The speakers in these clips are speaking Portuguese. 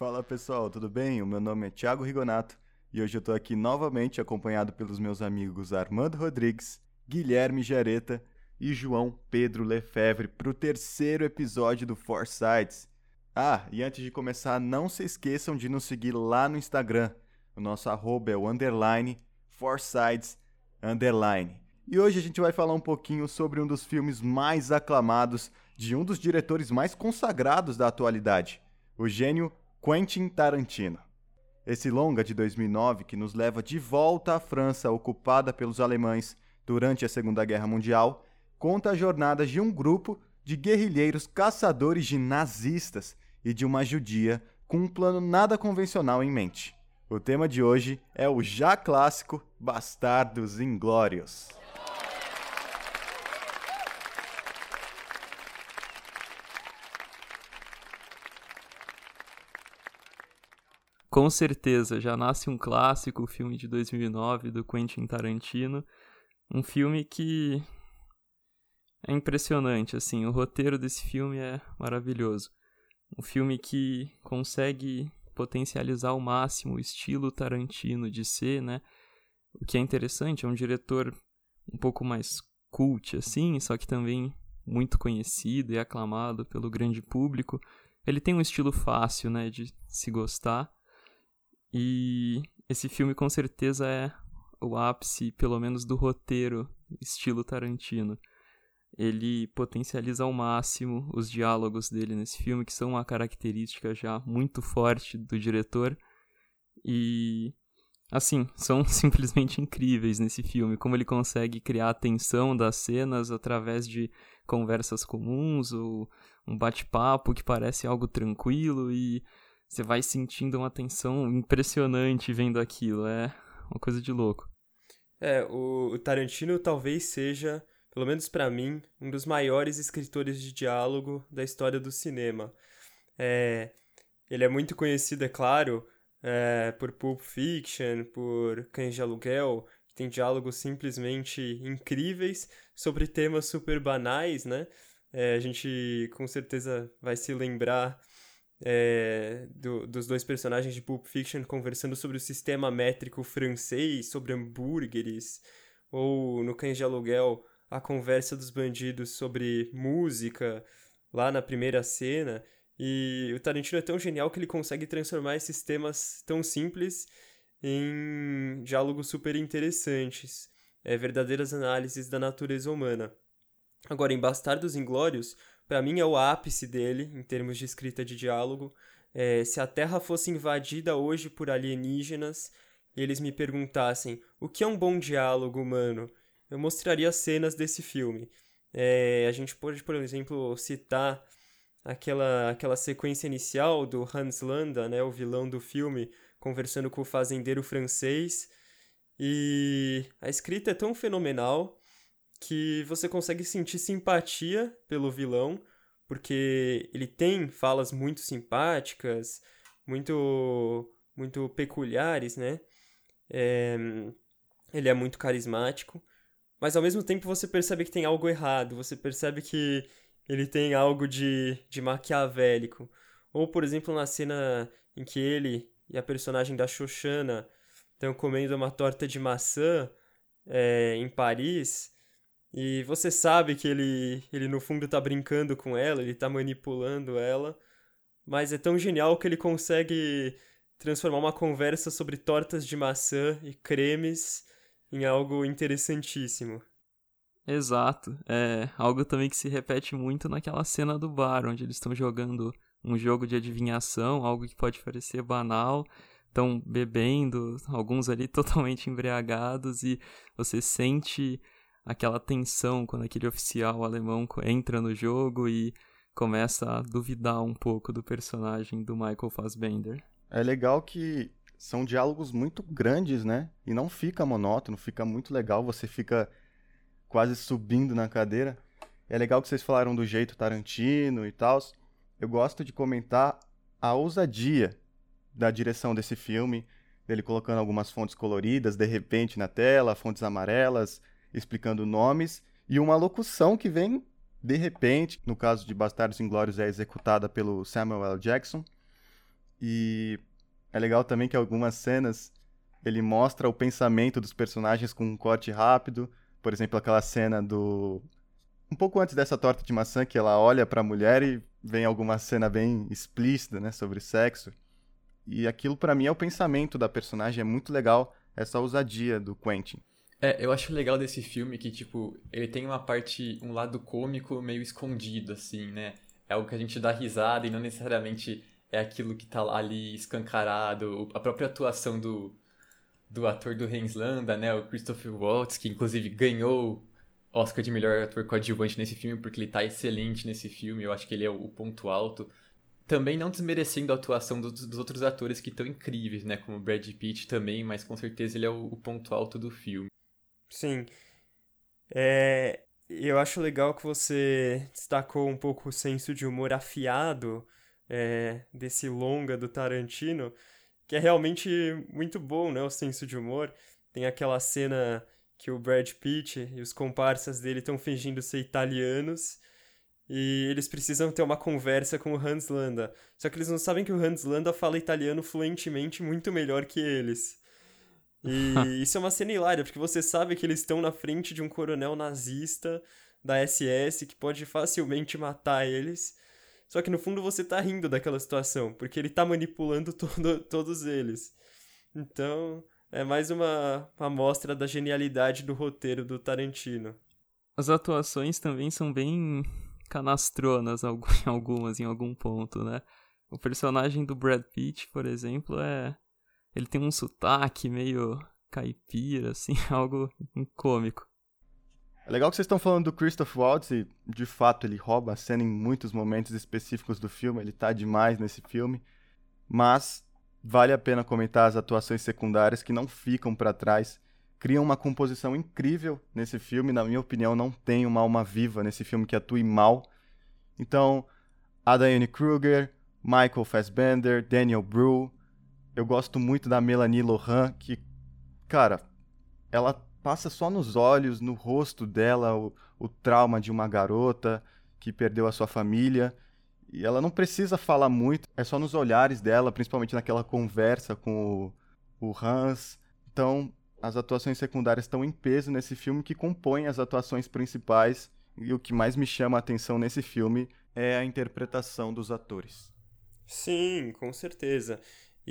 Fala pessoal, tudo bem? O meu nome é Thiago Rigonato e hoje eu tô aqui novamente acompanhado pelos meus amigos Armando Rodrigues, Guilherme Jareta e João Pedro Lefebvre para o terceiro episódio do Foresights. Ah, e antes de começar, não se esqueçam de nos seguir lá no Instagram. O nosso arroba é o underline Foresights underline. E hoje a gente vai falar um pouquinho sobre um dos filmes mais aclamados de um dos diretores mais consagrados da atualidade, o gênio Quentin Tarantino. Esse longa de 2009, que nos leva de volta à França ocupada pelos alemães durante a Segunda Guerra Mundial, conta a jornada de um grupo de guerrilheiros caçadores de nazistas e de uma judia com um plano nada convencional em mente. O tema de hoje é o já clássico Bastardos Inglórios. Com certeza, já nasce um clássico, o filme de 2009 do Quentin Tarantino, um filme que é impressionante, assim, o roteiro desse filme é maravilhoso. Um filme que consegue potencializar ao máximo o estilo Tarantino de ser, né? O que é interessante, é um diretor um pouco mais cult, assim, só que também muito conhecido e aclamado pelo grande público. Ele tem um estilo fácil, né, de se gostar. E esse filme com certeza é o ápice, pelo menos do roteiro, estilo Tarantino ele potencializa ao máximo os diálogos dele nesse filme, que são uma característica já muito forte do diretor. E assim, são simplesmente incríveis nesse filme, como ele consegue criar a tensão das cenas através de conversas comuns ou um bate-papo que parece algo tranquilo e você vai sentindo uma tensão impressionante vendo aquilo, é uma coisa de louco. É, o Tarantino talvez seja pelo menos para mim, um dos maiores escritores de diálogo da história do cinema. É, ele é muito conhecido, é claro, é, por Pulp Fiction, por Cães de Aluguel, que tem diálogos simplesmente incríveis sobre temas super banais, né? É, a gente com certeza vai se lembrar é, do, dos dois personagens de Pulp Fiction conversando sobre o sistema métrico francês, sobre hambúrgueres, ou no Cães de Aluguel a conversa dos bandidos sobre música lá na primeira cena. E o Tarantino é tão genial que ele consegue transformar esses temas tão simples em diálogos super interessantes, é, verdadeiras análises da natureza humana. Agora, em Bastardos Inglórios, para mim é o ápice dele em termos de escrita de diálogo. É, se a Terra fosse invadida hoje por alienígenas e eles me perguntassem o que é um bom diálogo humano, eu mostraria cenas desse filme. É, a gente pode, por exemplo, citar aquela, aquela sequência inicial do Hans Landa, né, o vilão do filme, conversando com o fazendeiro francês. E a escrita é tão fenomenal que você consegue sentir simpatia pelo vilão, porque ele tem falas muito simpáticas, muito, muito peculiares, né? É, ele é muito carismático mas ao mesmo tempo você percebe que tem algo errado, você percebe que ele tem algo de, de maquiavélico. Ou, por exemplo, na cena em que ele e a personagem da Xoxana estão comendo uma torta de maçã é, em Paris, e você sabe que ele, ele no fundo tá brincando com ela, ele tá manipulando ela, mas é tão genial que ele consegue transformar uma conversa sobre tortas de maçã e cremes em algo interessantíssimo. Exato. É algo também que se repete muito naquela cena do bar, onde eles estão jogando um jogo de adivinhação, algo que pode parecer banal, estão bebendo, alguns ali totalmente embriagados, e você sente aquela tensão quando aquele oficial alemão entra no jogo e começa a duvidar um pouco do personagem do Michael Fassbender. É legal que são diálogos muito grandes, né? E não fica monótono, fica muito legal, você fica quase subindo na cadeira. É legal que vocês falaram do jeito Tarantino e tal. Eu gosto de comentar a ousadia da direção desse filme, dele colocando algumas fontes coloridas de repente na tela, fontes amarelas, explicando nomes, e uma locução que vem de repente, no caso de Bastardos Inglórios é executada pelo Samuel L. Jackson, E é legal também que algumas cenas ele mostra o pensamento dos personagens com um corte rápido. Por exemplo, aquela cena do. Um pouco antes dessa torta de maçã, que ela olha para a mulher e vem alguma cena bem explícita, né, sobre sexo. E aquilo para mim é o pensamento da personagem, é muito legal essa ousadia do Quentin. É, eu acho legal desse filme que, tipo, ele tem uma parte, um lado cômico meio escondido, assim, né? É algo que a gente dá risada e não necessariamente é aquilo que tá ali escancarado. A própria atuação do, do ator do Renslanda, né? O Christopher Waltz, que inclusive ganhou Oscar de melhor ator coadjuvante nesse filme, porque ele tá excelente nesse filme. Eu acho que ele é o ponto alto. Também não desmerecendo a atuação dos, dos outros atores que estão incríveis, né? Como Brad Pitt também, mas com certeza ele é o, o ponto alto do filme. Sim. É, eu acho legal que você destacou um pouco o senso de humor afiado é, desse longa do Tarantino, que é realmente muito bom, né? O senso de humor. Tem aquela cena que o Brad Pitt e os comparsas dele estão fingindo ser italianos e eles precisam ter uma conversa com o Hans Landa. Só que eles não sabem que o Hans Landa fala italiano fluentemente muito melhor que eles. E isso é uma cena hilária, porque você sabe que eles estão na frente de um coronel nazista da SS que pode facilmente matar eles. Só que no fundo você tá rindo daquela situação, porque ele tá manipulando todo, todos eles. Então, é mais uma amostra da genialidade do roteiro do Tarantino. As atuações também são bem canastronas, algumas em algum ponto, né? O personagem do Brad Pitt, por exemplo, é ele tem um sotaque meio caipira, assim, algo cômico. É legal que vocês estão falando do Christoph Waltz e, de fato, ele rouba a cena em muitos momentos específicos do filme, ele tá demais nesse filme, mas vale a pena comentar as atuações secundárias que não ficam para trás, criam uma composição incrível nesse filme, na minha opinião, não tem uma alma viva nesse filme que atue mal. Então, a Diane Kruger, Michael Fassbender, Daniel Bru, eu gosto muito da Melanie Lohan, que, cara, ela passa só nos olhos, no rosto dela, o, o trauma de uma garota que perdeu a sua família. E ela não precisa falar muito, é só nos olhares dela, principalmente naquela conversa com o, o Hans. Então, as atuações secundárias estão em peso nesse filme que compõem as atuações principais. E o que mais me chama a atenção nesse filme é a interpretação dos atores. Sim, com certeza.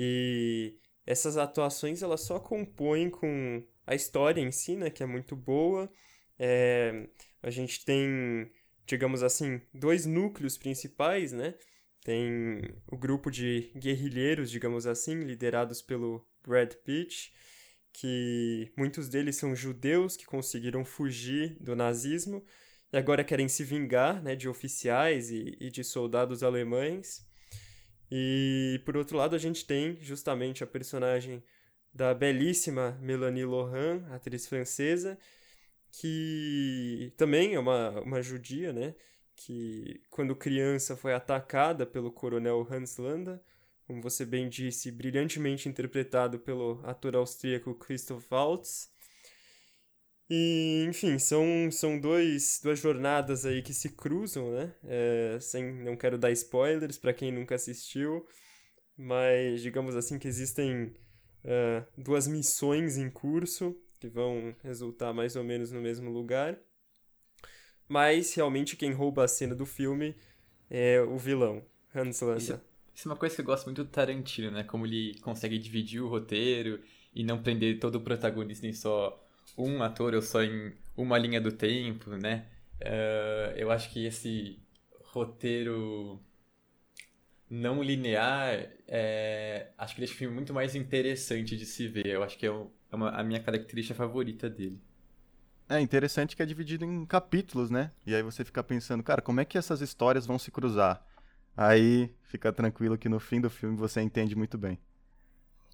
E essas atuações elas só compõem com a história em si, né, que é muito boa. É, a gente tem, digamos assim, dois núcleos principais, né? Tem o grupo de guerrilheiros, digamos assim, liderados pelo Brad Pitt, que muitos deles são judeus que conseguiram fugir do nazismo e agora querem se vingar né, de oficiais e, e de soldados alemães. E por outro lado, a gente tem justamente a personagem da belíssima Melanie Lohan, atriz francesa, que também é uma, uma judia, né? Que quando criança foi atacada pelo coronel Hans Landa, como você bem disse, brilhantemente interpretado pelo ator austríaco Christoph Waltz. E, enfim, são, são dois, duas jornadas aí que se cruzam, né? É, sem, não quero dar spoilers para quem nunca assistiu, mas digamos assim que existem uh, duas missões em curso que vão resultar mais ou menos no mesmo lugar. Mas realmente quem rouba a cena do filme é o vilão, Hans Landa. Isso, isso é uma coisa que eu gosto muito do Tarantino, né? Como ele consegue dividir o roteiro e não prender todo o protagonista em só um ator ou só em uma linha do tempo, né? Uh, eu acho que esse roteiro não linear, é, acho que deixa o filme muito mais interessante de se ver. Eu acho que é, é uma, a minha característica favorita dele. É interessante que é dividido em capítulos, né? E aí você fica pensando, cara, como é que essas histórias vão se cruzar? Aí fica tranquilo que no fim do filme você entende muito bem.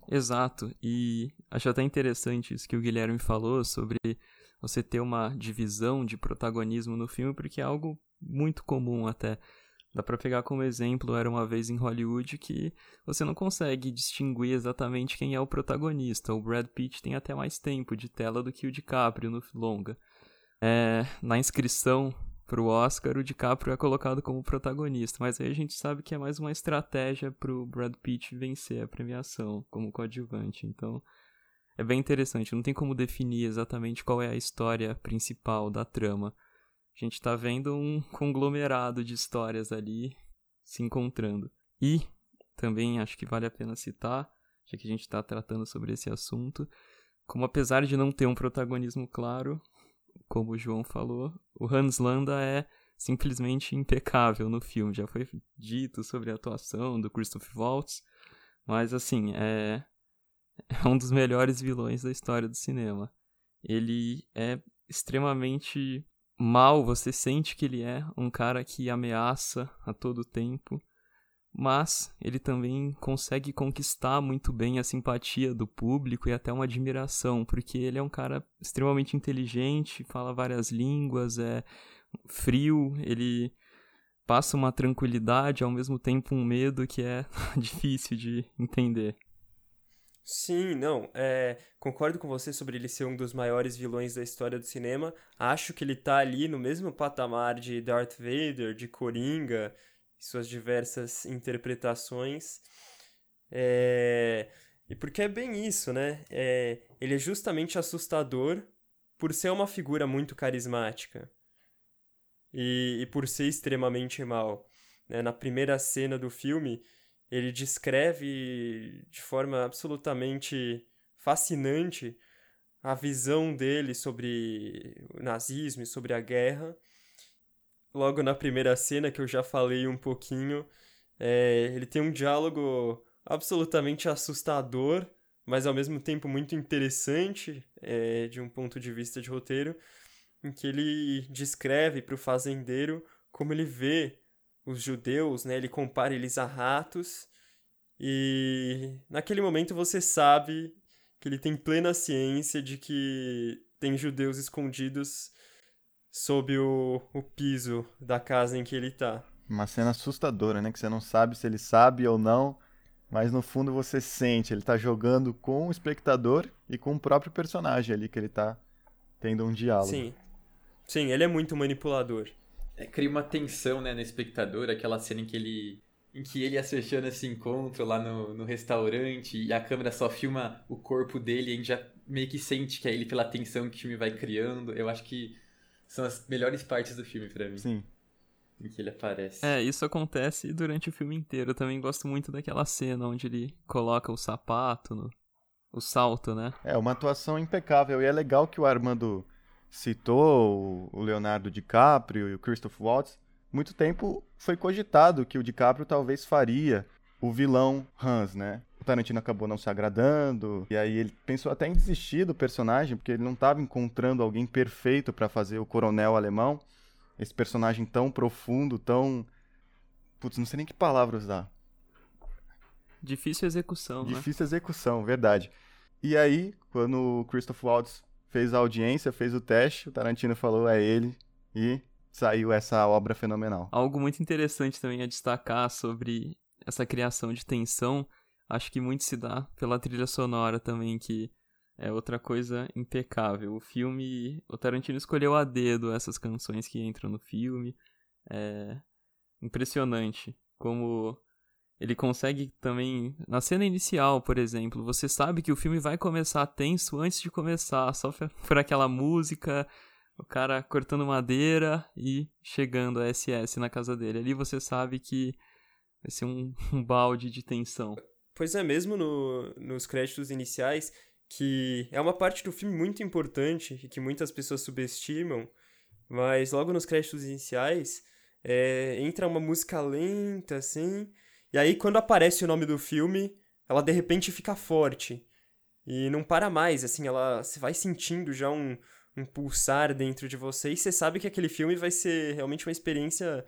Exato, e acho até interessante isso que o Guilherme falou sobre você ter uma divisão de protagonismo no filme, porque é algo muito comum até. Dá pra pegar como exemplo Era Uma Vez em Hollywood que você não consegue distinguir exatamente quem é o protagonista. O Brad Pitt tem até mais tempo de tela do que o DiCaprio no longa. É, na inscrição pro Oscar, o DiCaprio é colocado como protagonista. Mas aí a gente sabe que é mais uma estratégia pro Brad Pitt vencer a premiação como coadjuvante. Então é bem interessante. Não tem como definir exatamente qual é a história principal da trama. A gente tá vendo um conglomerado de histórias ali se encontrando. E também acho que vale a pena citar, já que a gente está tratando sobre esse assunto, como apesar de não ter um protagonismo claro, como o João falou, o Hans Landa é simplesmente impecável no filme. Já foi dito sobre a atuação do Christoph Waltz, mas assim, é, é um dos melhores vilões da história do cinema. Ele é extremamente mal, você sente que ele é um cara que ameaça a todo tempo, mas ele também consegue conquistar muito bem a simpatia do público e até uma admiração, porque ele é um cara extremamente inteligente, fala várias línguas, é frio, ele passa uma tranquilidade, ao mesmo tempo um medo que é difícil de entender. Sim, não, é, concordo com você sobre ele ser um dos maiores vilões da história do cinema. Acho que ele tá ali no mesmo patamar de Darth Vader, de Coringa, suas diversas interpretações. É, e porque é bem isso, né? É, ele é justamente assustador por ser uma figura muito carismática e, e por ser extremamente mal. Né? Na primeira cena do filme, ele descreve de forma absolutamente fascinante a visão dele sobre o nazismo e sobre a guerra. Logo na primeira cena, que eu já falei um pouquinho, é, ele tem um diálogo absolutamente assustador, mas ao mesmo tempo muito interessante é, de um ponto de vista de roteiro, em que ele descreve para o fazendeiro como ele vê os judeus, né? Ele compara eles a ratos e naquele momento você sabe que ele tem plena ciência de que tem judeus escondidos sob o, o piso da casa em que ele tá. Uma cena assustadora, né? Que você não sabe se ele sabe ou não, mas no fundo você sente. Ele tá jogando com o espectador e com o próprio personagem ali que ele tá tendo um diálogo. Sim. Sim, ele é muito manipulador é, cria uma tensão, né, no espectador, aquela cena em que ele em que ele e a Sergiana se encontram lá no, no restaurante e a câmera só filma o corpo dele e a gente já meio que sente que é ele pela tensão que o filme vai criando. Eu acho que são as melhores partes do filme para mim. Sim. Em que ele aparece. É, isso acontece durante o filme inteiro. Eu também gosto muito daquela cena onde ele coloca o sapato, no... o salto, né? É, uma atuação impecável. E é legal que o Armando citou o Leonardo DiCaprio e o Christoph Waltz, muito tempo foi cogitado que o DiCaprio talvez faria o vilão Hans, né? O Tarantino acabou não se agradando, e aí ele pensou até em desistir do personagem, porque ele não estava encontrando alguém perfeito para fazer o coronel alemão, esse personagem tão profundo, tão. Putz, não sei nem que palavra usar. Difícil execução, né? Difícil né? execução, verdade. E aí, quando o Christoph Waltz fez a audiência, fez o teste, o Tarantino falou é ele e saiu essa obra fenomenal. Algo muito interessante também a destacar sobre essa criação de tensão, acho que muito se dá pela trilha sonora também, que é outra coisa impecável. O filme, o Tarantino escolheu a dedo essas canções que entram no filme. É impressionante como ele consegue também. Na cena inicial, por exemplo, você sabe que o filme vai começar tenso antes de começar, só por aquela música, o cara cortando madeira e chegando a SS na casa dele. Ali você sabe que vai ser um, um balde de tensão. Pois é, mesmo no, nos créditos iniciais, que é uma parte do filme muito importante e que muitas pessoas subestimam, mas logo nos créditos iniciais é, entra uma música lenta, assim e aí, quando aparece o nome do filme, ela de repente fica forte. E não para mais, assim, ela você vai sentindo já um, um pulsar dentro de você e você sabe que aquele filme vai ser realmente uma experiência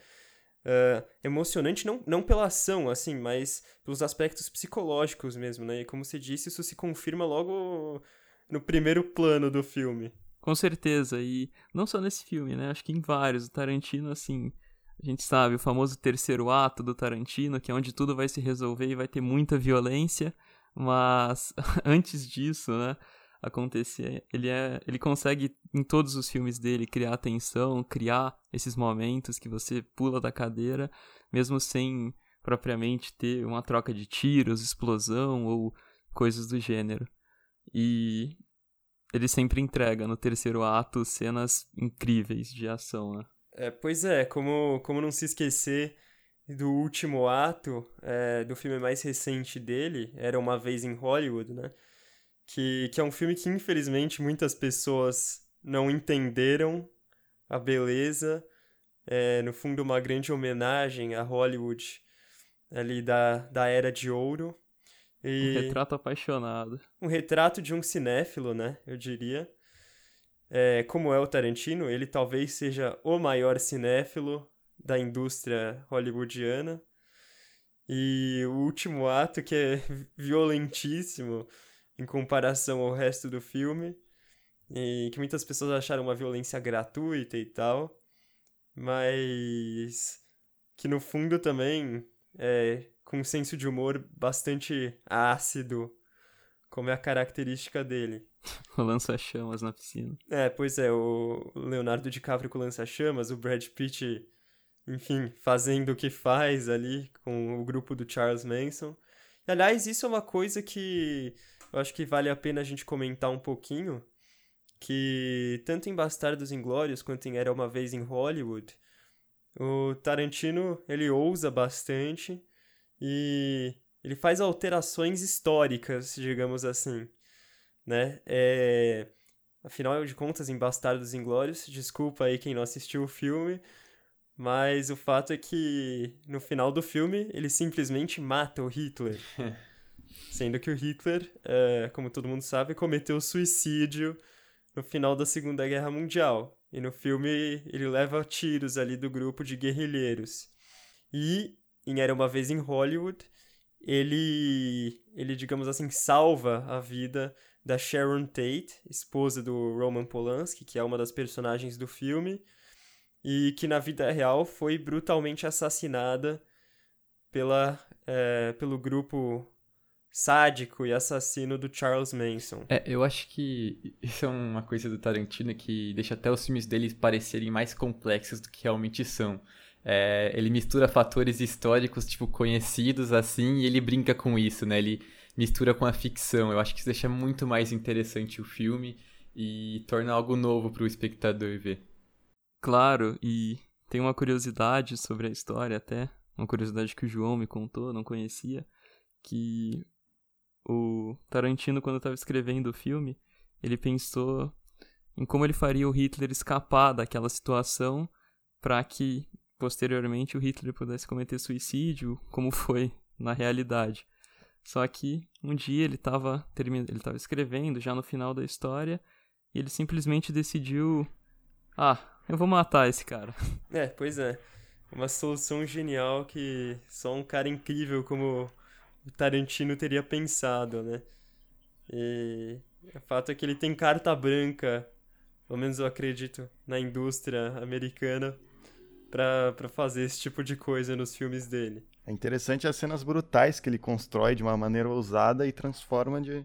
uh, emocionante, não, não pela ação, assim, mas pelos aspectos psicológicos mesmo, né? E como você disse, isso se confirma logo no primeiro plano do filme. Com certeza, e não só nesse filme, né? Acho que em vários. O Tarantino, assim, a gente sabe, o famoso terceiro ato do Tarantino, que é onde tudo vai se resolver e vai ter muita violência, mas antes disso, né, acontecer. Ele é, ele consegue em todos os filmes dele criar tensão, criar esses momentos que você pula da cadeira, mesmo sem propriamente ter uma troca de tiros, explosão ou coisas do gênero. E ele sempre entrega no terceiro ato cenas incríveis de ação, né? É, pois é, como, como não se esquecer do último ato é, do filme mais recente dele, Era Uma Vez em Hollywood, né? Que, que é um filme que, infelizmente, muitas pessoas não entenderam a beleza. É, no fundo, uma grande homenagem a Hollywood ali da, da Era de Ouro. E um retrato apaixonado. Um retrato de um cinéfilo, né? Eu diria. É, como é o Tarantino, ele talvez seja o maior cinéfilo da indústria hollywoodiana. E o último ato, que é violentíssimo em comparação ao resto do filme, e que muitas pessoas acharam uma violência gratuita e tal, mas que no fundo também é com um senso de humor bastante ácido, como é a característica dele. O lança-chamas na piscina. É, pois é, o Leonardo DiCaprio com lança-chamas, o Brad Pitt, enfim, fazendo o que faz ali com o grupo do Charles Manson. Aliás, isso é uma coisa que eu acho que vale a pena a gente comentar um pouquinho, que tanto em Bastardos Inglórios quanto em Era Uma Vez em Hollywood, o Tarantino, ele ousa bastante e ele faz alterações históricas, digamos assim, né? É... Afinal de contas, em Bastardos Inglórios, desculpa aí quem não assistiu o filme, mas o fato é que no final do filme ele simplesmente mata o Hitler. Sendo que o Hitler, é, como todo mundo sabe, cometeu suicídio no final da Segunda Guerra Mundial. E no filme ele leva tiros ali do grupo de guerrilheiros. E em Era uma vez em Hollywood, ele ele digamos assim salva a vida da Sharon Tate, esposa do Roman Polanski, que é uma das personagens do filme, e que na vida real foi brutalmente assassinada pela, é, pelo grupo sádico e assassino do Charles Manson. É, eu acho que isso é uma coisa do Tarantino que deixa até os filmes dele parecerem mais complexos do que realmente são. É, ele mistura fatores históricos, tipo, conhecidos, assim, e ele brinca com isso, né? Ele mistura com a ficção. Eu acho que isso deixa muito mais interessante o filme e torna algo novo para o espectador ver. Claro, e tem uma curiosidade sobre a história até, uma curiosidade que o João me contou, não conhecia, que o Tarantino, quando estava escrevendo o filme, ele pensou em como ele faria o Hitler escapar daquela situação para que posteriormente o Hitler pudesse cometer suicídio, como foi na realidade. Só que um dia ele estava ele escrevendo já no final da história e ele simplesmente decidiu ah, eu vou matar esse cara. É, pois é. Uma solução genial que só um cara incrível como o Tarantino teria pensado, né? E o fato é que ele tem carta branca, pelo menos eu acredito, na indústria americana para fazer esse tipo de coisa nos filmes dele. É interessante as cenas brutais que ele constrói de uma maneira ousada e transforma de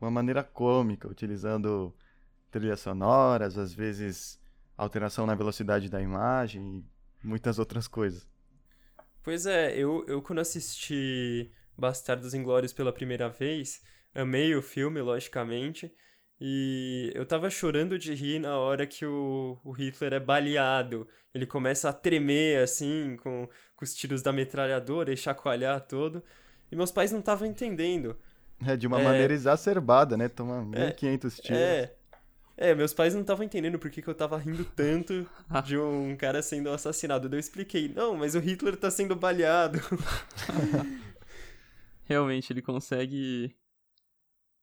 uma maneira cômica, utilizando trilhas sonoras, às vezes alteração na velocidade da imagem e muitas outras coisas. Pois é, eu, eu quando assisti Bastardos Inglórios pela primeira vez, amei o filme, logicamente, e eu tava chorando de rir na hora que o, o Hitler é baleado. Ele começa a tremer, assim, com, com os tiros da metralhadora e chacoalhar todo. E meus pais não estavam entendendo. É, de uma é... maneira exacerbada, né? Toma 1.500 é, tiros. É, é, meus pais não estavam entendendo por que, que eu tava rindo tanto de um cara sendo assassinado. Daí eu expliquei, não, mas o Hitler tá sendo baleado. Realmente, ele consegue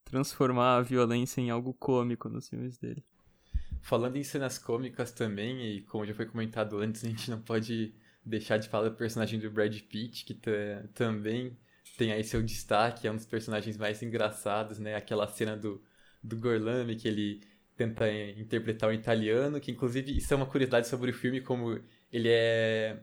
transformar a violência em algo cômico nos filmes dele. Falando em cenas cômicas também, e como já foi comentado antes, a gente não pode deixar de falar do personagem do Brad Pitt, que também tem aí seu destaque, é um dos personagens mais engraçados, né? Aquela cena do, do Gorlami, que ele tenta interpretar o italiano, que inclusive isso é uma curiosidade sobre o filme, como ele é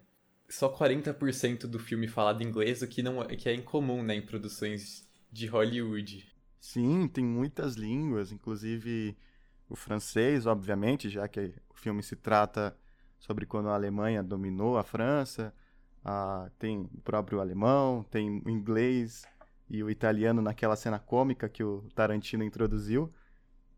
só 40% do filme falado em inglês, o que, não, que é incomum né, em produções de Hollywood. Sim, tem muitas línguas, inclusive o francês, obviamente, já que o filme se trata sobre quando a Alemanha dominou a França. Ah, tem o próprio alemão, tem o inglês e o italiano naquela cena cômica que o Tarantino introduziu.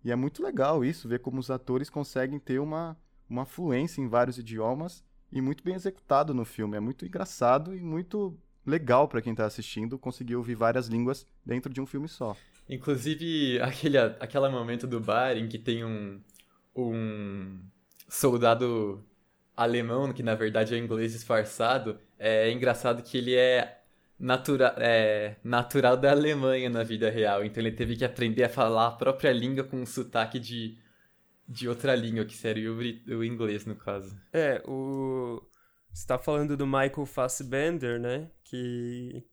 E é muito legal isso, ver como os atores conseguem ter uma, uma fluência em vários idiomas e muito bem executado no filme. É muito engraçado e muito legal para quem está assistindo conseguir ouvir várias línguas dentro de um filme só. Inclusive, aquele, aquele momento do bar em que tem um, um soldado alemão, que na verdade é inglês disfarçado, é engraçado que ele é, natura, é natural da Alemanha na vida real. Então ele teve que aprender a falar a própria língua com um sotaque de, de outra língua, que seria o, o inglês, no caso. É, o... Você tá falando do Michael Fassbender, né? Que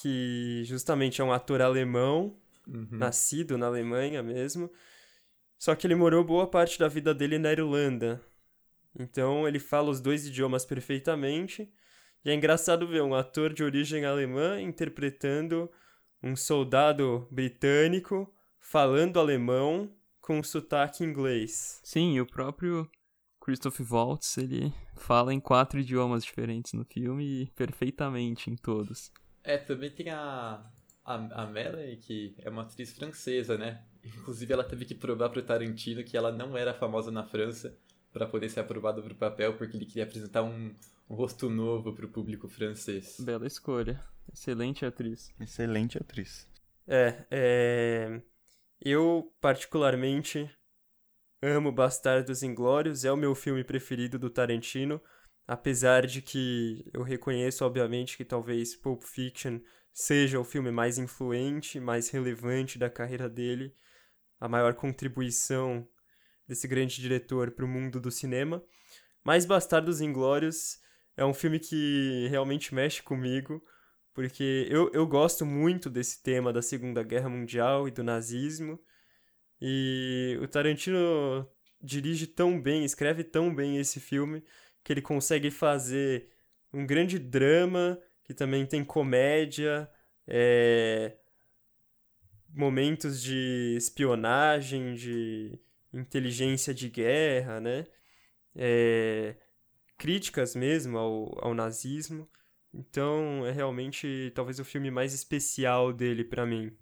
que justamente é um ator alemão, uhum. nascido na Alemanha mesmo. Só que ele morou boa parte da vida dele na Irlanda. Então ele fala os dois idiomas perfeitamente. E é engraçado ver um ator de origem alemã interpretando um soldado britânico falando alemão com sotaque inglês. Sim, e o próprio Christoph Waltz, ele fala em quatro idiomas diferentes no filme e perfeitamente em todos. É, também tem a, a, a Melanie, que é uma atriz francesa, né? Inclusive ela teve que provar pro Tarantino que ela não era famosa na França para poder ser aprovada pro papel, porque ele queria apresentar um, um rosto novo pro público francês. Bela escolha. Excelente atriz. Excelente atriz. É, é... Eu, particularmente, amo Bastardos Inglórios, é o meu filme preferido do Tarantino, Apesar de que eu reconheço, obviamente, que talvez Pulp Fiction seja o filme mais influente, mais relevante da carreira dele, a maior contribuição desse grande diretor para o mundo do cinema. Mas Bastardos Inglórios é um filme que realmente mexe comigo, porque eu, eu gosto muito desse tema da Segunda Guerra Mundial e do nazismo. E o Tarantino dirige tão bem, escreve tão bem esse filme que ele consegue fazer um grande drama, que também tem comédia, é... momentos de espionagem, de inteligência de guerra, né? É... Críticas mesmo ao, ao nazismo. Então é realmente talvez o filme mais especial dele para mim.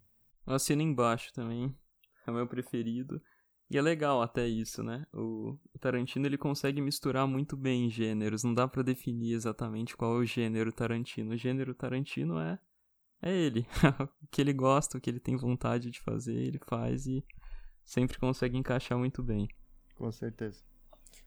Eu assino embaixo também. É o meu preferido. E é legal até isso, né? O, Tarantino ele consegue misturar muito bem gêneros. Não dá para definir exatamente qual é o gênero Tarantino. O gênero Tarantino é é ele. o que ele gosta, o que ele tem vontade de fazer, ele faz e sempre consegue encaixar muito bem. Com certeza.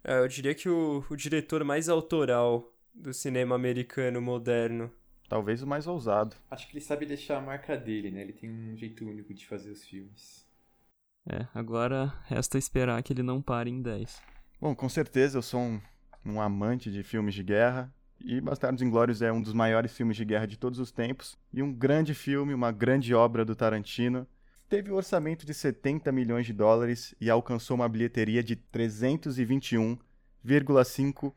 É, eu diria que o, o diretor mais autoral do cinema americano moderno. Talvez o mais ousado. Acho que ele sabe deixar a marca dele, né? Ele tem um jeito único de fazer os filmes. É, agora resta esperar que ele não pare em 10. Bom, com certeza eu sou um, um amante de filmes de guerra. E Bastardos Inglórios é um dos maiores filmes de guerra de todos os tempos. E um grande filme, uma grande obra do Tarantino. Teve um orçamento de 70 milhões de dólares e alcançou uma bilheteria de 321,5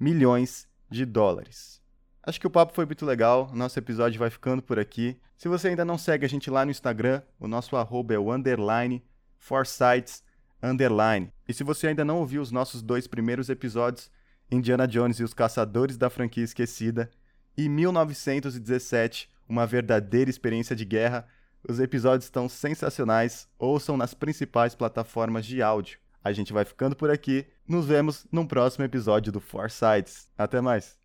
milhões de dólares. Acho que o papo foi muito legal, nosso episódio vai ficando por aqui. Se você ainda não segue a gente lá no Instagram, o nosso arroba é o underline Foresights Underline. E se você ainda não ouviu os nossos dois primeiros episódios, Indiana Jones e os Caçadores da Franquia Esquecida, e 1917, uma verdadeira experiência de guerra, os episódios estão sensacionais, ouçam nas principais plataformas de áudio. A gente vai ficando por aqui, nos vemos num próximo episódio do Foresights. Até mais!